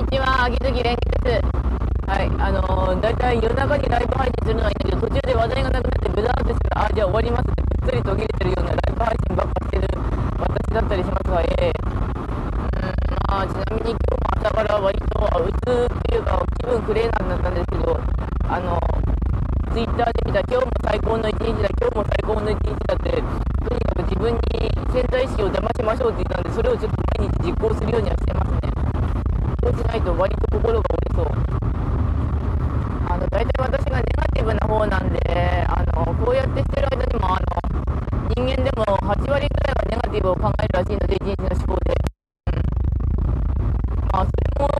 にちは、秋月蓮です。はい、あのー、だいたい夜中にライブ配信するのはいいんだけど、途中で話題がなくなってブザーってしたら、あ、じゃあ終わりますって、ぷっつり途切れてるようなライブ配信ばっかしてる私だったりしますが、ええうん、まあ、ちなみに今日も朝から割と、うつっていうか、気分クレーなんだったんですけど、あのツイッターで見た今日も最高の一日だ、今日も最高の一日だって、とにかく自分に潜在意識を騙しましょうって言ったんで、それをちょっと毎日実行するようにはしてますね。そうしないと割と心が折れそう。あの、大体私がネガティブな方なんで、あの、こうやってしてる間にも、あの、人間でも8割ぐらいはネガティブを考えるらしいので、一日の思考で。うん。まあ、それも、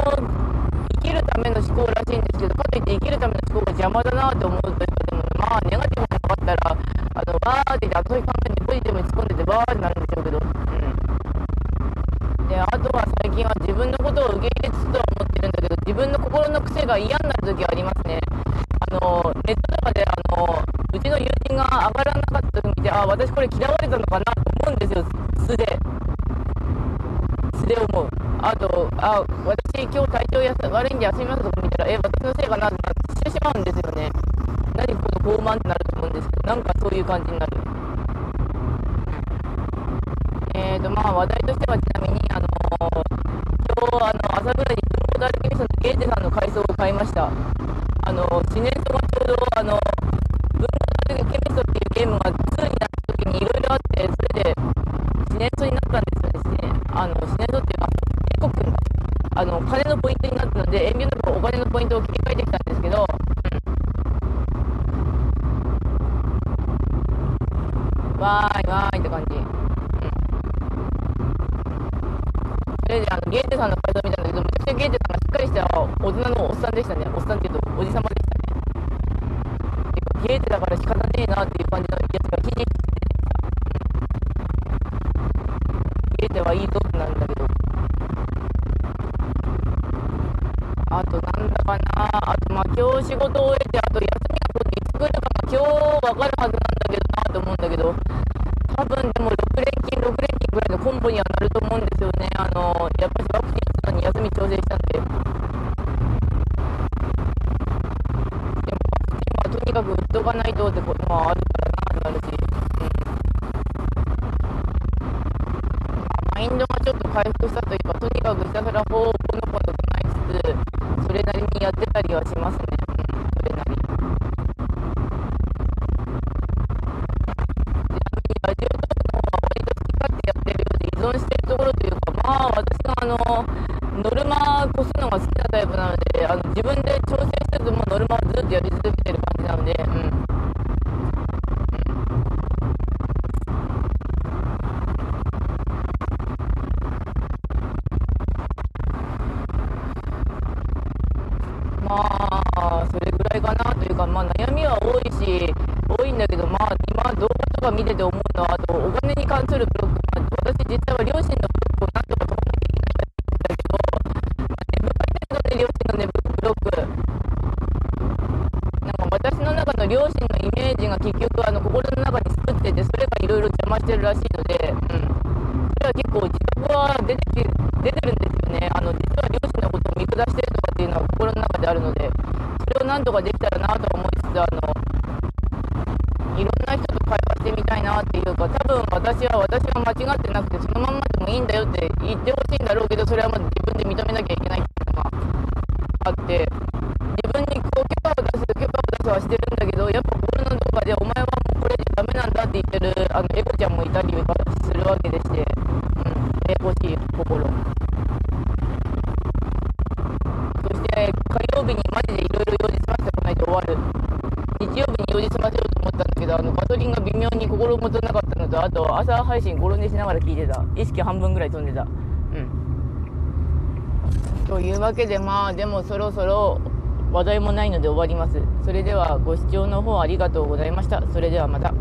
生きるための思考らしいんですけど、かといって生きるための思考が邪魔だなと思うという、でも、まあ、ネガティブなかったら、あの、わーって言って、後に考えてポジティブに突っ込んでて、わーってなるんでしょうけど、うん。で、あとは最近は自分のことを受け入れつつとは思ってるんだけど、自分の心の癖が嫌になる時はありますね。あの、ネットとかで、あの、ちの友人が上がらなかった時見て、あ、私これ嫌われたのかなと思うんですよ、素で。素で思う。あと、あ、私今日体調や悪いんで休みますとか見たら、え、私のせいかなってなってしてしまうんですよね。何この傲慢ってなると思うんですけど、なんかそういう感じになる。えーと、まあ話題としてはちなみに、あの今日、あの、朝ぐらいに文庫ダルケミスのゲーテさんの階層を買いました。あの、シネストがちょうど、あの、文庫ダルケミストっていうゲームが2になった時にいろいろあって、それで、シネストになったんですよね。あの、シネストっていうか、英国が、あの、金のポイントになったので、遠慮なくお金のポイントを切り替えてきたんですけど、うん。わーいわーいって感じ。それであのゲーテさんの改造見たんだけど、めちゃくちゃゲーテさんがしっかりした大人のおっさんでしたね。おっさんっていうと、おじさまでしたね。てか、ゲーテだから仕方ねえなっていう感じのやつがひじってゲーテはいいぞってなるんだけど。あと、なんだかなあと、まあ、今日仕事を終えて、あと、休みが今度いつ来るか、まあ、今日わかるはずなんだけどなと思うんだけど、多分でも6連勤、6連勤ぐらいのコンボにはなると思うんですよね。あの、やっぱりワクチン打つのに休み調整したんで。でも、ワクチンはとにかく打っとかないとってこともあるからなってなるし。うん。マインドがちょっと回復したというか、とにかくひたすらほう、それなりにやってたりはしますね。うん、それなり。ラジオトークのは割と好き勝手やってるようで依存しているところというか、まあ私があの、ノルマ越すのが好きなタイプなので、あの自分で調整しつつもノルマをずっとやり続けてる感じなので、うん。悩みは多いし、多いんだけど、まあ今動画とか見てて思うのは、あとお金に関するブロック、まあ、私実際は両親のブロックをなんとか取らなきゃいけないんだけど、まあ、根深いですよね、両親のね、ブロック。なんか私の中の両親のイメージが結局あの心の中に作ってて、それがいろいろ邪魔してるらしいので、うん。それは結構自覚は出てき出てるんですよね。あの、実は両親のことを見下してるとかっていうのは心の中であるので、それをなんとかできたらなと思いつつ、あの、いろんな人と会話してみたいなっていうか、多分私は私が間違ってなくて、そのまんまでもいいんだよって言ってほしいんだろうけど、それはまず自分で認めなきゃいけないっていうのがあって、自分にこう許可を出す、許可を出すはしてるんだけど、やっぱ心のどこかで、お前はもうこれじゃダメなんだって言ってる、あの、エコちゃんもいたりするわけでして、うん、ややこしい心。そして、火曜日にマジでいろいろ用事済ませてこないと終わる。済ませようと思ったんだけど、あの、ガソリンが微妙に心もとなかったのと、あと、朝配信転んでしながら聞いてた。意識半分ぐらい飛んでた。うん。というわけで、まあ、でもそろそろ話題もないので終わります。それでは、ご視聴の方ありがとうございました。それではまた。